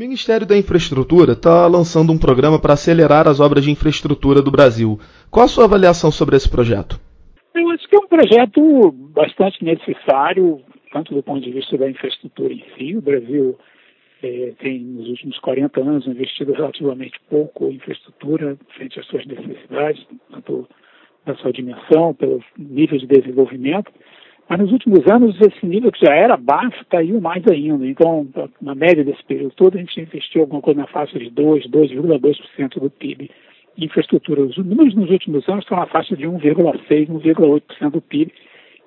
Ministério da Infraestrutura está lançando um programa para acelerar as obras de infraestrutura do Brasil. Qual a sua avaliação sobre esse projeto? Eu acho que é um projeto bastante necessário, tanto do ponto de vista da infraestrutura em si. O Brasil é, tem, nos últimos 40 anos, investido relativamente pouco em infraestrutura frente às suas necessidades, tanto da sua dimensão, pelo nível de desenvolvimento. Mas nos últimos anos, esse nível que já era baixo caiu mais ainda. Então, na média desse período todo, a gente investiu alguma coisa na faixa de 2, 2,2% do PIB em infraestrutura. Os números nos últimos anos estão na faixa de 1,6, 1,8% do PIB,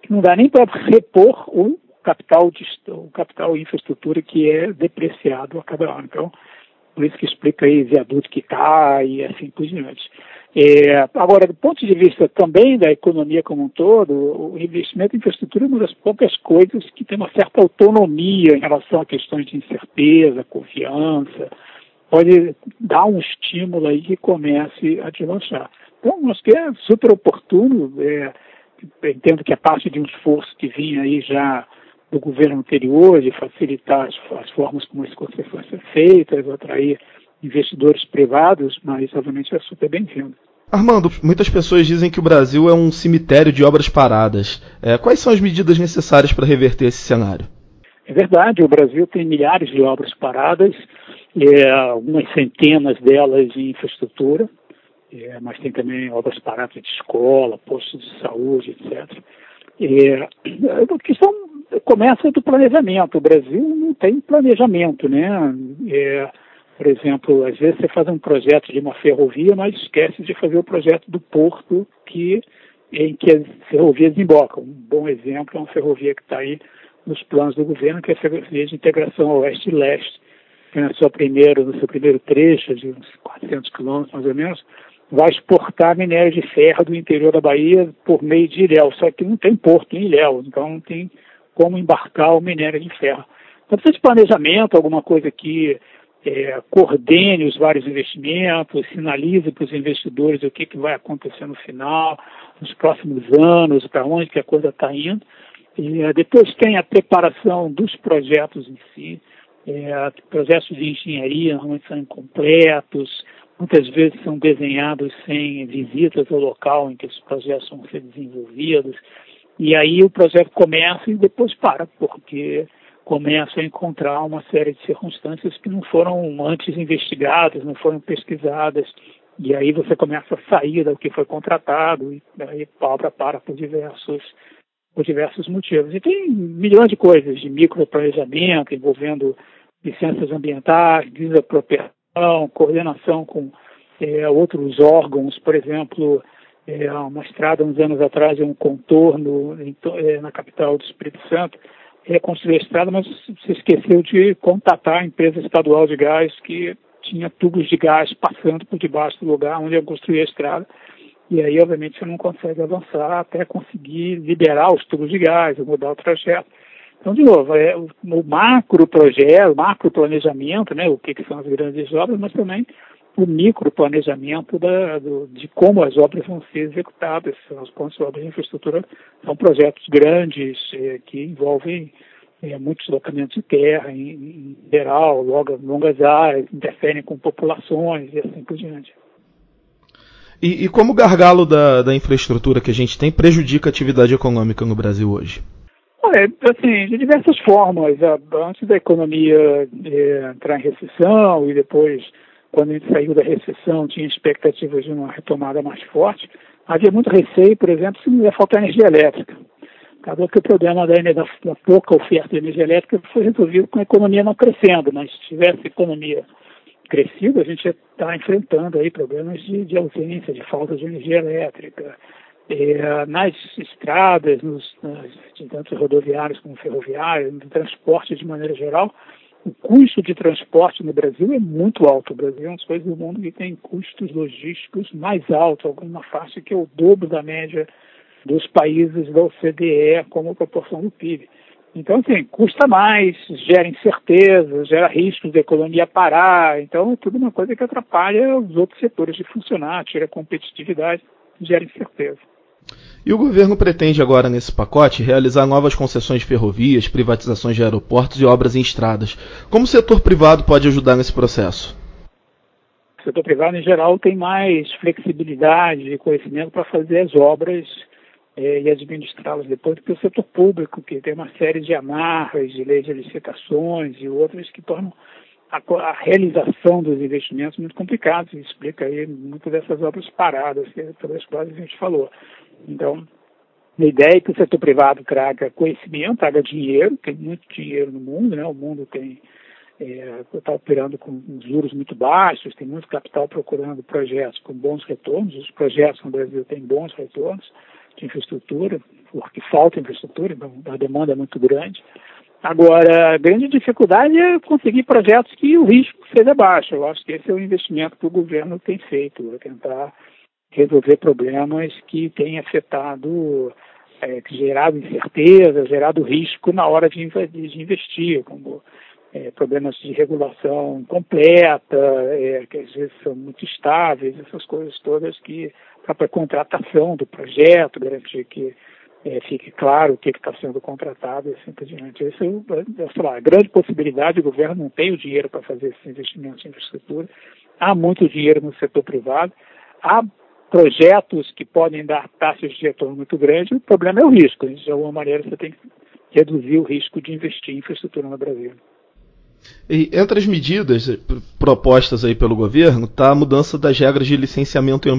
que não dá nem para repor o capital de o capital infraestrutura que é depreciado a cada ano. Então, por isso que explica aí viaduto que cai e assim por diante. É, agora, do ponto de vista também da economia como um todo, o investimento em infraestrutura é uma das poucas coisas que tem uma certa autonomia em relação a questões de incerteza, confiança, pode dar um estímulo aí que comece a deslanchar. Então, acho que é super oportuno, é, entendo que a parte de um esforço que vinha aí já do governo anterior de facilitar as, as formas como as concessões são feitas, atrair investidores privados, mas obviamente é super bem-vindo. Armando, muitas pessoas dizem que o Brasil é um cemitério de obras paradas. É, quais são as medidas necessárias para reverter esse cenário? É verdade, o Brasil tem milhares de obras paradas, é, algumas centenas delas em infraestrutura, é, mas tem também obras paradas de escola, postos de saúde, etc. É, a questão começa do planejamento. O Brasil não tem planejamento, né? É, por exemplo, às vezes você faz um projeto de uma ferrovia, mas esquece de fazer o projeto do porto que, em que as ferrovias desembocam. Um bom exemplo é uma ferrovia que está aí nos planos do governo, que é a ferrovia de integração oeste e leste, que na sua primeiro, no seu primeiro trecho, de uns 400 quilômetros mais ou menos, vai exportar minério de ferro do interior da Bahia por meio de Ilhéus, só que não tem porto em Ilhéus, então não tem como embarcar o minério de ferro. Então precisa de planejamento, alguma coisa que é, coordene os vários investimentos, sinalize para os investidores o que, que vai acontecer no final, nos próximos anos, para onde que a coisa está indo. E, é, depois tem a preparação dos projetos em si. É, projetos de engenharia normalmente são incompletos, muitas vezes são desenhados sem visitas ao local em que os projetos vão ser desenvolvidos. E aí o projeto começa e depois para, porque começam a encontrar uma série de circunstâncias que não foram antes investigadas, não foram pesquisadas, e aí você começa a sair do que foi contratado, e aí a obra para por diversos, por diversos motivos. E tem milhões de coisas de microplanejamento envolvendo licenças ambientais, desapropriação, coordenação com é, outros órgãos, por exemplo, é, uma estrada uns anos atrás, um contorno em, é, na capital do Espírito Santo, reconstruir a estrada, mas se esqueceu de contatar a empresa estadual de gás que tinha tubos de gás passando por debaixo do lugar onde ia construir a estrada. E aí, obviamente, você não consegue avançar até conseguir liberar os tubos de gás, mudar o trajeto. Então, de novo, é o macro projeto, o macro planejamento, né, o que, que são as grandes obras, mas também o microplanejamento da, do, de como as obras vão ser executadas. As pontes de obras de infraestrutura são projetos grandes eh, que envolvem eh, muitos locamentos de terra, em, em geral, longas, longas áreas, interferem com populações e assim por diante. E, e como o gargalo da, da infraestrutura que a gente tem prejudica a atividade econômica no Brasil hoje? É, assim, de diversas formas. Antes da economia é, entrar em recessão e depois quando a gente saiu da recessão, tinha expectativas de uma retomada mais forte, havia muito receio, por exemplo, se não ia faltar energia elétrica. Acabou que o problema da, da, pouca oferta de energia elétrica foi resolvido com a economia não crescendo, mas se tivesse economia crescida, a gente estar enfrentando aí problemas de, de ausência, de falta de energia elétrica. É, nas estradas, nos, nas, tanto rodoviários como ferroviários, no transporte de maneira geral, o custo de transporte no Brasil é muito alto. O Brasil é um dos países do mundo que tem custos logísticos mais altos, alguma faixa que é o dobro da média dos países da OCDE como proporção do PIB. Então, assim, custa mais, gera incerteza, gera riscos da economia parar. Então, é tudo uma coisa que atrapalha os outros setores de funcionar, tira competitividade, gera incerteza. E o governo pretende agora, nesse pacote, realizar novas concessões de ferrovias, privatizações de aeroportos e obras em estradas. Como o setor privado pode ajudar nesse processo? O setor privado, em geral, tem mais flexibilidade e conhecimento para fazer as obras é, e administrá-las depois do que o setor público, que tem uma série de amarras, de leis de licitações e outras que tornam a, a realização dos investimentos muito complicados. E explica aí muitas dessas obras paradas sobre as quais a gente falou. Então, a ideia é que o setor privado traga conhecimento, traga dinheiro, tem muito dinheiro no mundo, né? O mundo tem está é, operando com juros muito baixos, tem muito capital procurando projetos com bons retornos. Os projetos no Brasil têm bons retornos de infraestrutura, porque falta infraestrutura, então a demanda é muito grande. Agora, a grande dificuldade é conseguir projetos que o risco seja baixo. Eu acho que esse é o investimento que o governo tem feito, é tentar resolver problemas que têm afetado, é, gerado incerteza, gerado risco na hora de, de investir, como é, problemas de regulação completa, é, que às vezes são muito estáveis, essas coisas todas que a própria contratação do projeto, garantir que é, fique claro o que está sendo contratado e assim por diante. Essa é, lá, a grande possibilidade, o governo não tem o dinheiro para fazer esses investimentos em infraestrutura, há muito dinheiro no setor privado, há projetos que podem dar taxas de retorno muito grandes, o problema é o risco. De alguma maneira você tem que reduzir o risco de investir em infraestrutura no Brasil. E entre as medidas propostas aí pelo governo está a mudança das regras de licenciamento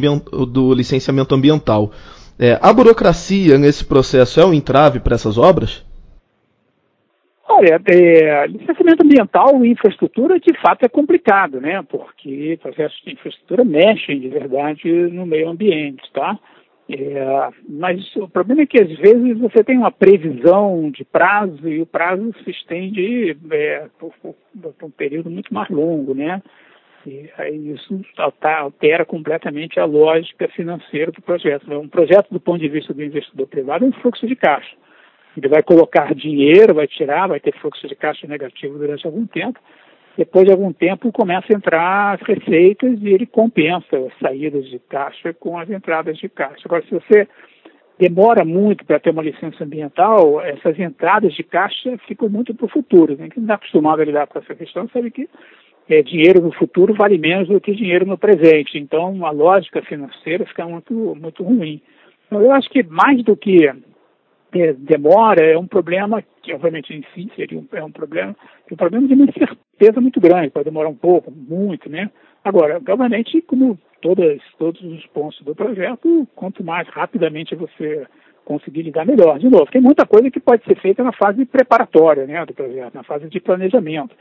do licenciamento ambiental. É, a burocracia nesse processo é um entrave para essas obras? Olha, é, licenciamento ambiental e infraestrutura de fato é complicado, né? Porque processos de infraestrutura mexem de verdade no meio ambiente, tá? É, mas o problema é que às vezes você tem uma previsão de prazo e o prazo se estende é, por, por, por, um período muito mais longo, né? E aí isso altera completamente a lógica financeira do projeto. Um projeto, do ponto de vista do investidor privado, é um fluxo de caixa. Ele vai colocar dinheiro, vai tirar, vai ter fluxo de caixa negativo durante algum tempo, depois de algum tempo começa a entrar as receitas e ele compensa as saídas de caixa com as entradas de caixa. Agora, se você demora muito para ter uma licença ambiental, essas entradas de caixa ficam muito para o futuro. Né? Quem está acostumado a lidar com essa questão sabe que é, dinheiro no futuro vale menos do que dinheiro no presente. Então, a lógica financeira fica muito, muito ruim. Então, eu acho que mais do que é, demora é um problema que, obviamente, em si seria um, é um problema, um problema de incerteza muito grande, pode demorar um pouco, muito, né? Agora, obviamente, como todas, todos os pontos do projeto, quanto mais rapidamente você conseguir lidar melhor. De novo, tem muita coisa que pode ser feita na fase preparatória né, do projeto, na fase de planejamento.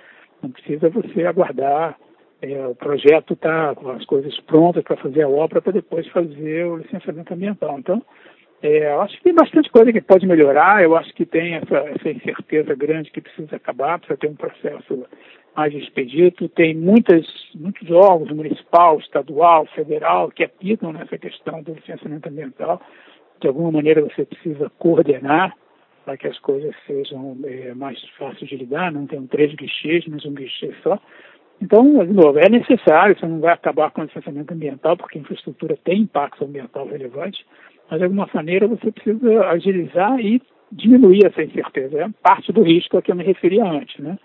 Não precisa você aguardar é, o projeto tá com as coisas prontas para fazer a obra para depois fazer o licenciamento ambiental. Então, é, eu acho que tem bastante coisa que pode melhorar, eu acho que tem essa, essa incerteza grande que precisa acabar, precisa ter um processo mais expedito. Tem muitas, muitos órgãos, municipal, estadual, federal, que apitam nessa questão do licenciamento ambiental. De alguma maneira você precisa coordenar para que as coisas sejam é, mais fáceis de lidar, não tem três guichês, mas um guichê só. Então, de novo, é necessário, você não vai acabar com o licenciamento ambiental, porque a infraestrutura tem impacto ambiental relevante, mas de alguma maneira você precisa agilizar e diminuir essa incerteza. É parte do risco a que eu me referi antes. Né?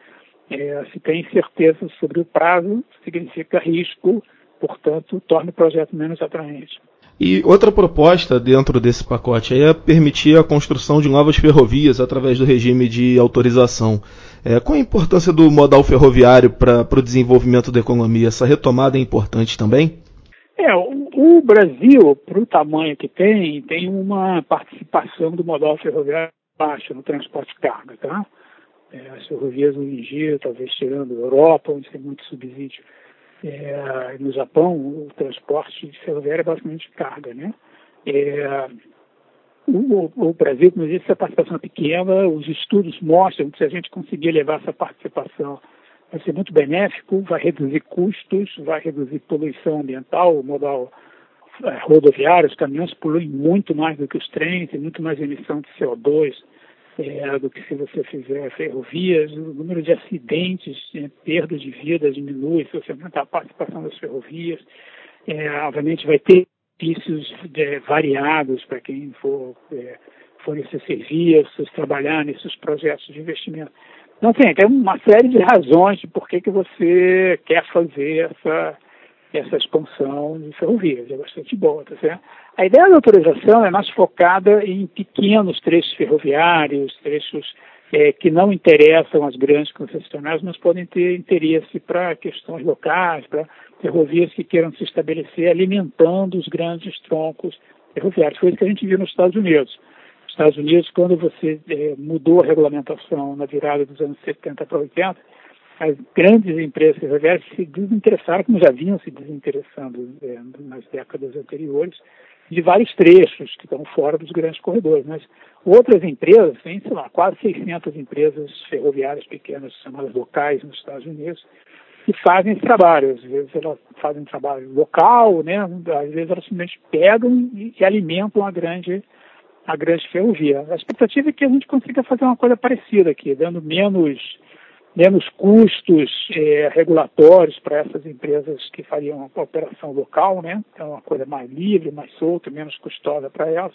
É, se tem incerteza sobre o prazo, significa risco, portanto, torna o projeto menos atraente. E outra proposta dentro desse pacote é permitir a construção de novas ferrovias através do regime de autorização. É, qual a importância do modal ferroviário para o desenvolvimento da economia? Essa retomada é importante também? É, o, o Brasil, para o tamanho que tem, tem uma participação do modal ferroviário baixa no transporte de carga, tá? É, as ferrovias hoje em dia, talvez tirando a Europa, onde tem muito subsídio, é, no Japão, o transporte ferroviário é basicamente carga, né? É, o, o, Brasil, como eu disse, a participação é pequena, os estudos mostram que se a gente conseguir levar essa participação vai ser muito benéfico, vai reduzir custos, vai reduzir poluição ambiental, modal é, rodoviário, os caminhões poluem muito mais do que os trens, tem muito mais emissão de CO2 é, do que se você fizer ferrovias, o número de acidentes, é, perda de vida diminui se você aumentar a participação das ferrovias. É, obviamente vai ter benefícios é, variados para quem for é, fornecer serviços, trabalhar nesses projetos de investimento. Então, assim, tem uma série de razões de por que, que você quer fazer essa, essa expansão de ferrovias. É bastante boa, tá certo? A ideia da autorização é mais focada em pequenos trechos ferroviários, trechos é, que não interessam as grandes concessionárias, mas podem ter interesse para questões locais, para ferrovias que queiram se estabelecer alimentando os grandes troncos ferroviários. Foi isso que a gente viu nos Estados Unidos. Nos Estados Unidos, quando você é, mudou a regulamentação na virada dos anos 70 para 80, as grandes empresas ferroviárias se desinteressaram, como já vinham se desinteressando é, nas décadas anteriores, de vários trechos que estão fora dos grandes corredores. Mas outras empresas, tem, sei lá, quase 600 empresas ferroviárias pequenas, chamadas locais nos Estados Unidos, que fazem esse trabalho. Às vezes elas fazem um trabalho local, né? às vezes elas simplesmente pegam e, e alimentam a grande, a grande ferrovia. A expectativa é que a gente consiga fazer uma coisa parecida aqui, dando menos menos custos é, regulatórios para essas empresas que fariam a operação local, né? Então, uma coisa mais livre, mais solta, menos custosa para elas,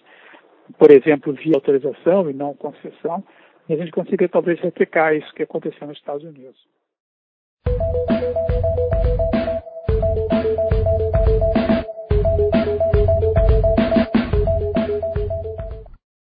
por exemplo, via autorização e não concessão, e a gente consiga talvez replicar isso que aconteceu nos Estados Unidos.